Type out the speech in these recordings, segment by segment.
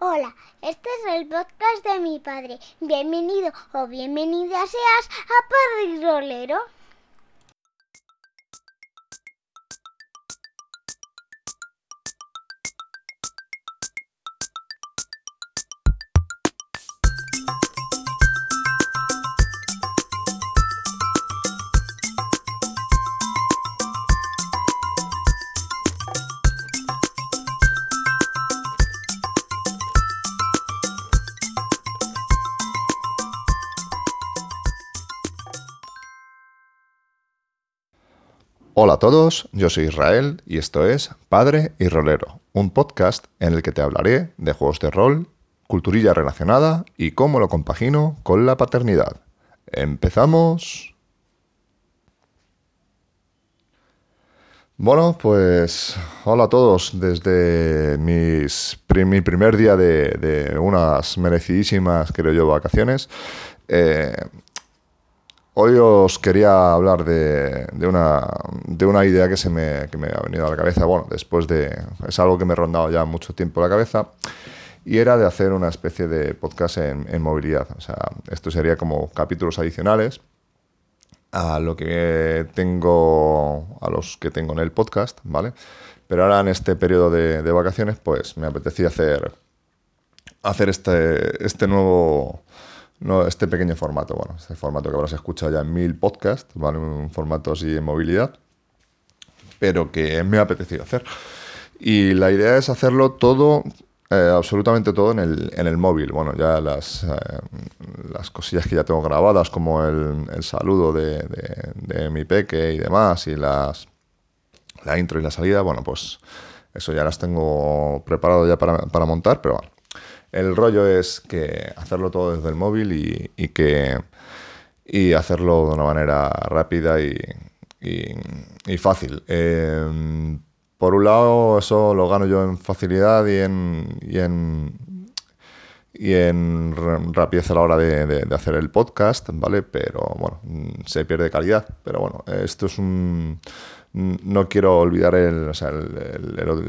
Hola, este es el podcast de mi padre. Bienvenido o bienvenida seas a Padre Rolero. Hola a todos, yo soy Israel y esto es Padre y Rolero, un podcast en el que te hablaré de juegos de rol, culturilla relacionada y cómo lo compagino con la paternidad. ¡Empezamos! Bueno, pues hola a todos desde mis, mi primer día de, unas merecidísimas, creo yo, vacaciones. Eh, Hoy os quería hablar de, una, de una idea que se me, que me, ha venido a la cabeza, bueno, después de... Es algo que me he rondado ya mucho tiempo la cabeza, y era de hacer una especie de podcast en, movilidad. O sea, esto sería como capítulos adicionales a lo que tengo, a los que tengo en el podcast, ¿vale? Pero ahora en este periodo de, de vacaciones, pues me apetecía hacer, hacer este, este nuevo no, este pequeño formato, bueno, este formato que habrás escuchado ya en mil podcasts, ¿vale? Un formato así de movilidad, pero que me ha apetecido hacer. Y la idea es hacerlo todo, eh, absolutamente todo en el, en el móvil. Bueno, ya las, eh, las cosillas que ya tengo grabadas, como el, el saludo de, de, mi peque y demás, y las, la intro y la salida, bueno, pues eso ya las tengo preparado ya para, para montar, pero bueno el rollo es que hacerlo todo desde el móvil y, que y hacerlo de una manera rápida y, fácil. Em, por un lado, eso lo gano yo en facilidad y en, y en, y en rapidez a la hora de, de, hacer el podcast, ¿vale? Pero bueno, se pierde calidad. Pero bueno, esto es un no quiero olvidar el,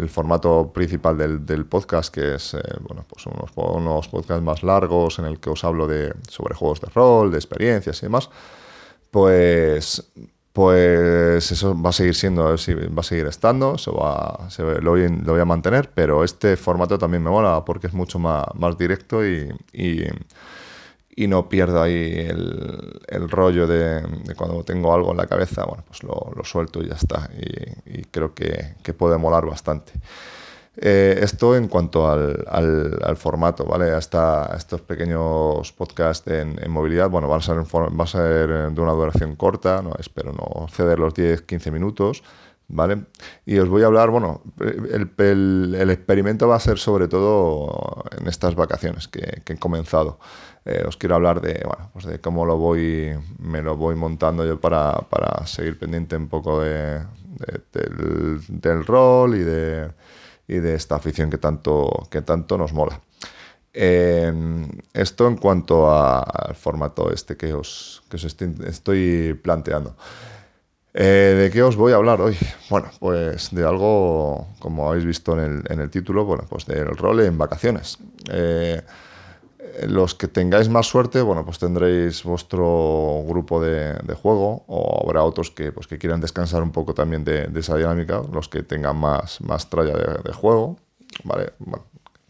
formato principal del, podcast, que es eh, bueno, pues unos, unos, podcasts más largos en el que os hablo de, sobre juegos de rol, de experiencias y demás. Pues, pues eso va a seguir siendo, va a seguir estando, eso va, lo, voy, a mantener, pero este formato también me mola porque es mucho más, más directo y y no pierdo ahí el, rollo de, cuando tengo algo en la cabeza, bueno, pues lo, suelto y ya está. Y, creo que, puede molar bastante. Eh, esto en cuanto al, formato, ¿vale? Hasta estos pequeños podcasts en, movilidad, bueno, van a, ser va a ser de una duración corta, no espero no ceder los 10-15 minutos, ¿vale? Y os voy a hablar, bueno, el, experimento va a ser sobre todo en estas vacaciones que, que he comenzado. Eh, os quiero hablar de, bueno, pues de cómo lo voy, me lo voy montando yo para, para seguir pendiente un poco de, del, rol y de, y de esta afición que tanto, que tanto nos mola. Em, esto en cuanto al formato este que os, que os estoy, planteando. Eh, ¿De qué os voy a hablar hoy? Bueno, pues de algo, como habéis visto en el, título, bueno, pues del rol en vacaciones. Eh, los que tengáis más suerte, bueno, pues tendréis vuestro grupo de, juego o habrá otros que, pues, que quieran descansar un poco también de, esa dinámica, los que tengan más, más tralla de, juego, ¿vale?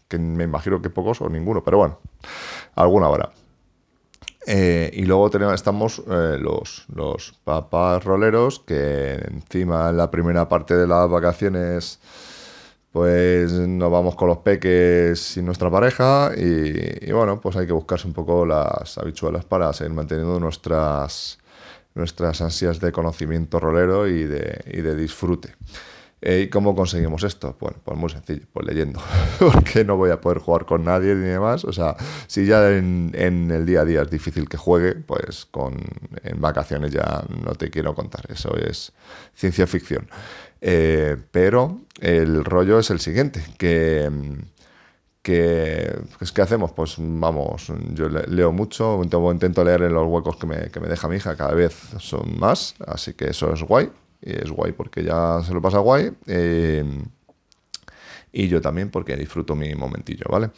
que me imagino que pocos o ninguno, pero bueno, alguna habrá. Eh, y luego tenemos, estamos eh, los, los papás roleros que encima en la primera parte de las vacaciones pues nos vamos con los peques y nuestra pareja y, bueno, pues hay que buscarse un poco las habituales para seguir manteniendo nuestras, nuestras ansias de conocimiento rolero y de, y de disfrute. Eh, ¿Y cómo conseguimos esto? Bueno, pues muy sencillo, pues leyendo, porque no voy a poder jugar con nadie ni demás. O sea, si ya en, el día a día es difícil que juegue, pues con, en vacaciones ya no te quiero contar, eso es ciencia ficción. Eh, pero el rollo es el siguiente, que, que pues, ¿qué hacemos? Pues vamos, yo leo mucho, intento leer en los huecos que me, que me deja mi hija, cada vez son más, así que eso es guay, es guay porque ya se lo pasa guay. Eh, y yo también porque disfruto mi momentillo, ¿vale?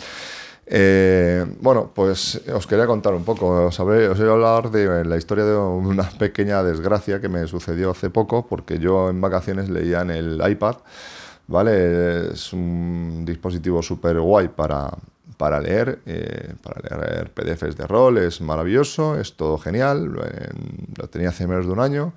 Eh, bueno, pues os quería contar un poco, os, habré, os voy a hablar de la historia de una pequeña desgracia que me sucedió hace poco, porque yo en vacaciones leía en el iPad, ¿vale? Es un dispositivo súper guay para, para leer, eh, para leer PDFs de rol, es maravilloso, es todo genial, lo tenía hace menos de un año,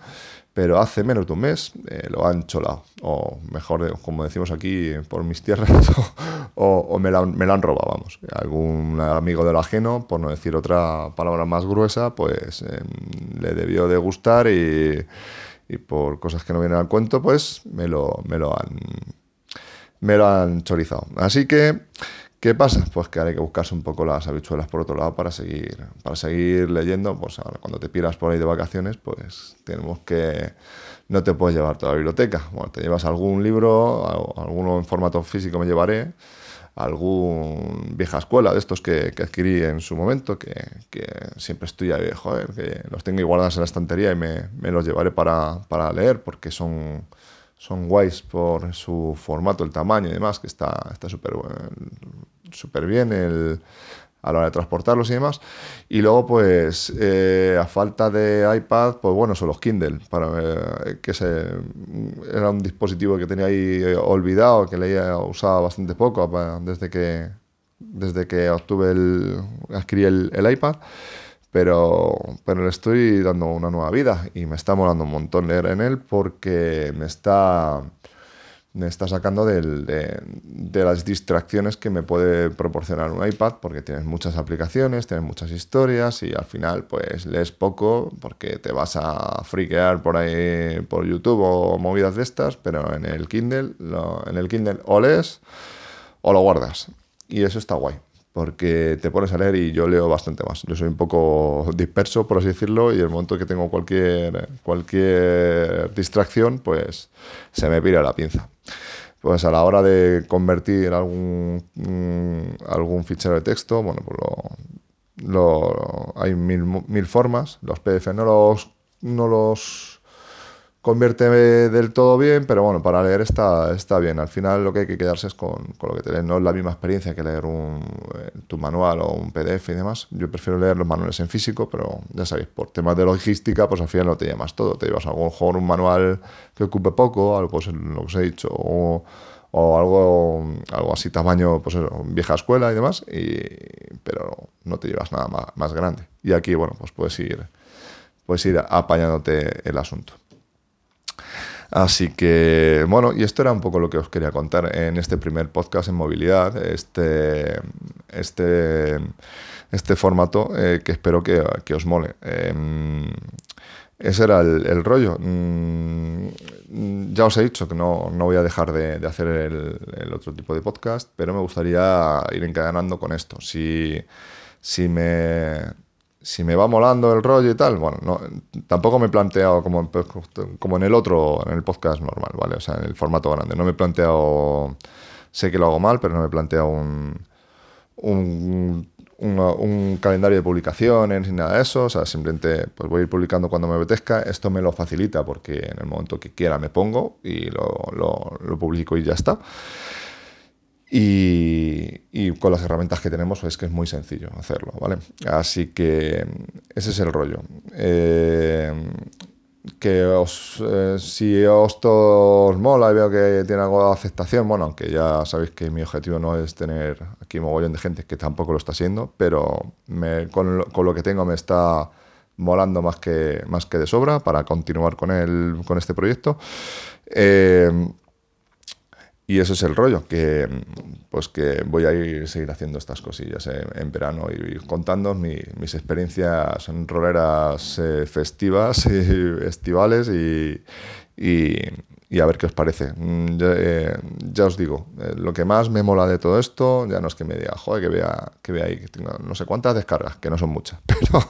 pero hace menos de un mes eh, lo han cholado, o mejor, como decimos aquí por mis tierras, o, me, lo han, robado, vamos. Algún amigo del ajeno, por no decir otra palabra más gruesa, pues em, le debió de gustar y, y, por cosas que no vienen al cuento, pues me lo, me lo han me lo han chorizado. Así que ¿Qué pasa? Pues que hay que buscarse un poco las habichuelas por otro lado para seguir, para seguir leyendo. Pues ahora cuando te piras por ahí de vacaciones, pues tenemos que... No te puedes llevar toda la biblioteca. Bueno, te llevas algún libro, alguno en formato físico me llevaré, algún vieja escuela de estos que, adquirí en su momento, que, siempre estoy ahí, joder, que los tengo guardados en la estantería y me, los llevaré para, para leer porque son son guays por su formato, el tamaño y demás, que está súper súper bien el, a la hora de transportarlos y demás. Y luego, pues, eh, a falta de iPad, pues bueno, son los Kindle, para, eh, que se, era un dispositivo que tenía ahí olvidado, que leía usado bastante poco desde que, desde que obtuve el, adquirí el, el iPad pero, pero le estoy dando una nueva vida y me está molando un montón leer en él porque me está, me está sacando de, las distracciones que me puede proporcionar un iPad porque tienes muchas aplicaciones, tienes muchas historias y al final pues lees poco porque te vas a friquear por ahí por YouTube o movidas de estas, pero en el Kindle, en el Kindle o lees o lo guardas y eso está guay porque te pones a leer y yo leo bastante más. Yo soy un poco disperso, por así decirlo, y el momento que tengo cualquier, cualquier distracción, pues se me pira la pinza. Pues a la hora de convertir algún, mm, algún fichero de texto, bueno, pues lo, lo, hay mil, mil formas. Los PDF no los, no los convierte del todo bien, pero bueno, para leer está, está bien. Al final lo que hay que quedarse es con, con lo que te lees. No es la misma experiencia que leer un, eh, tu manual o un PDF y demás. Yo prefiero leer los manuales en físico, pero ya sabéis, por temas de logística, pues al final no te llevas todo. Te llevas a lo mejor un manual que ocupe poco, algo pues, lo que os he dicho, o, o algo, algo así tamaño, pues eso, vieja escuela y demás, y, pero no te llevas nada más, más grande. Y aquí, bueno, pues puedes ir, puedes ir apañándote el asunto. Así que, bueno, y esto era un poco lo que os quería contar en este primer podcast en movilidad, este, este, este formato eh, que espero que, os mole. Em, ese era el, rollo. Mm, ya os he dicho que no, voy a dejar de, hacer el, el, otro tipo de podcast, pero me gustaría ir encadenando con esto. Si, si me si me va molando el rollo y tal, bueno, no, tampoco me he planteado como, como en el otro, en el podcast normal, ¿vale? O sea, en el formato grande. No me he planteado, sé que lo hago mal, pero no me he planteado un, un, un, calendario de publicaciones ni nada de eso. O sea, simplemente pues voy a ir publicando cuando me apetezca. Esto me lo facilita porque en el momento que quiera me pongo y lo, lo, lo publico y ya está. Y, con las herramientas que tenemos es que es muy sencillo hacerlo, ¿vale? Así que ese es el rollo. Eh, que os, eh, si os, os mola y veo que tiene algo de aceptación, bueno, aunque ya sabéis que mi objetivo no es tener aquí mogollón de gente, que tampoco lo está siendo, pero con, lo, que tengo me está molando más que, más que de sobra para continuar con, el, con este proyecto. Eh, y eso es el rollo, que pues que voy a ir seguir haciendo estas cosillas en, verano y contando mis experiencias en roleras eh, festivas y estivales y, y, a ver qué os parece. Mm, eh, ya, os digo, eh, lo que más me mola de todo esto, ya no es que me diga, joder, que vea, que vea ahí, que tenga no sé cuántas descargas, que no son muchas, pero,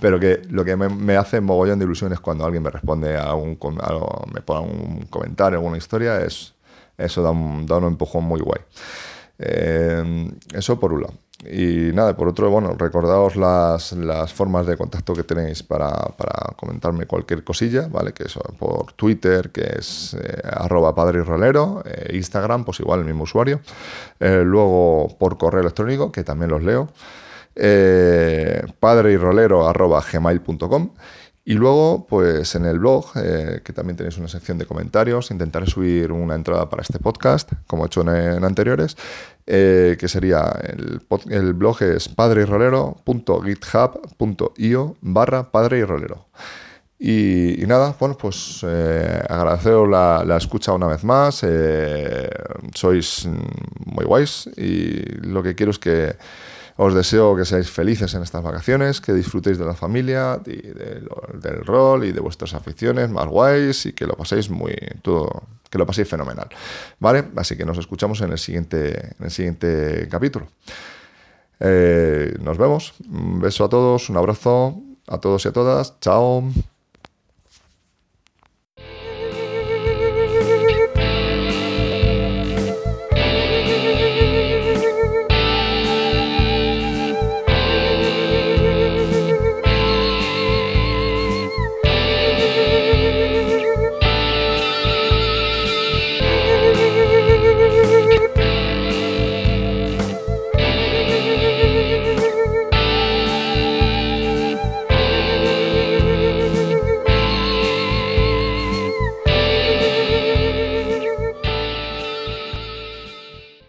pero que lo que me, me hace mogollón de ilusión es cuando alguien me responde a un, me pone un comentario, alguna historia, es eso da un, da un empujón muy guay. Eh, eso por un lado. y nada, por otro, bueno, recordaos las, las formas de contacto que tenéis para, para, comentarme cualquier cosilla, ¿vale? Que eso, por Twitter, que es eh, arroba padre rolero, eh, Instagram, pues igual el mismo usuario. Eh, luego por correo electrónico, que también los leo, padre y rolero arroba gmail.com. Y luego, pues en el blog, eh, que también tenéis una sección de comentarios, intentaré subir una entrada para este podcast, como he hecho en, anteriores, eh, que sería el, el blog es padreyrolero.github.io barra padre y. Y, nada, bueno, pues eh, agradeceros la, escucha una vez más. Sois muy guays y lo que quiero es que os deseo que seáis felices en estas vacaciones, que disfrutéis de la familia, del rol y de vuestras aficiones más guays y que lo paséis muy todo, que lo paséis fenomenal. ¿Vale? Así que nos escuchamos en el siguiente, en el siguiente capítulo. Eh, nos vemos. Un beso a todos, un abrazo a todos y a todas. Chao.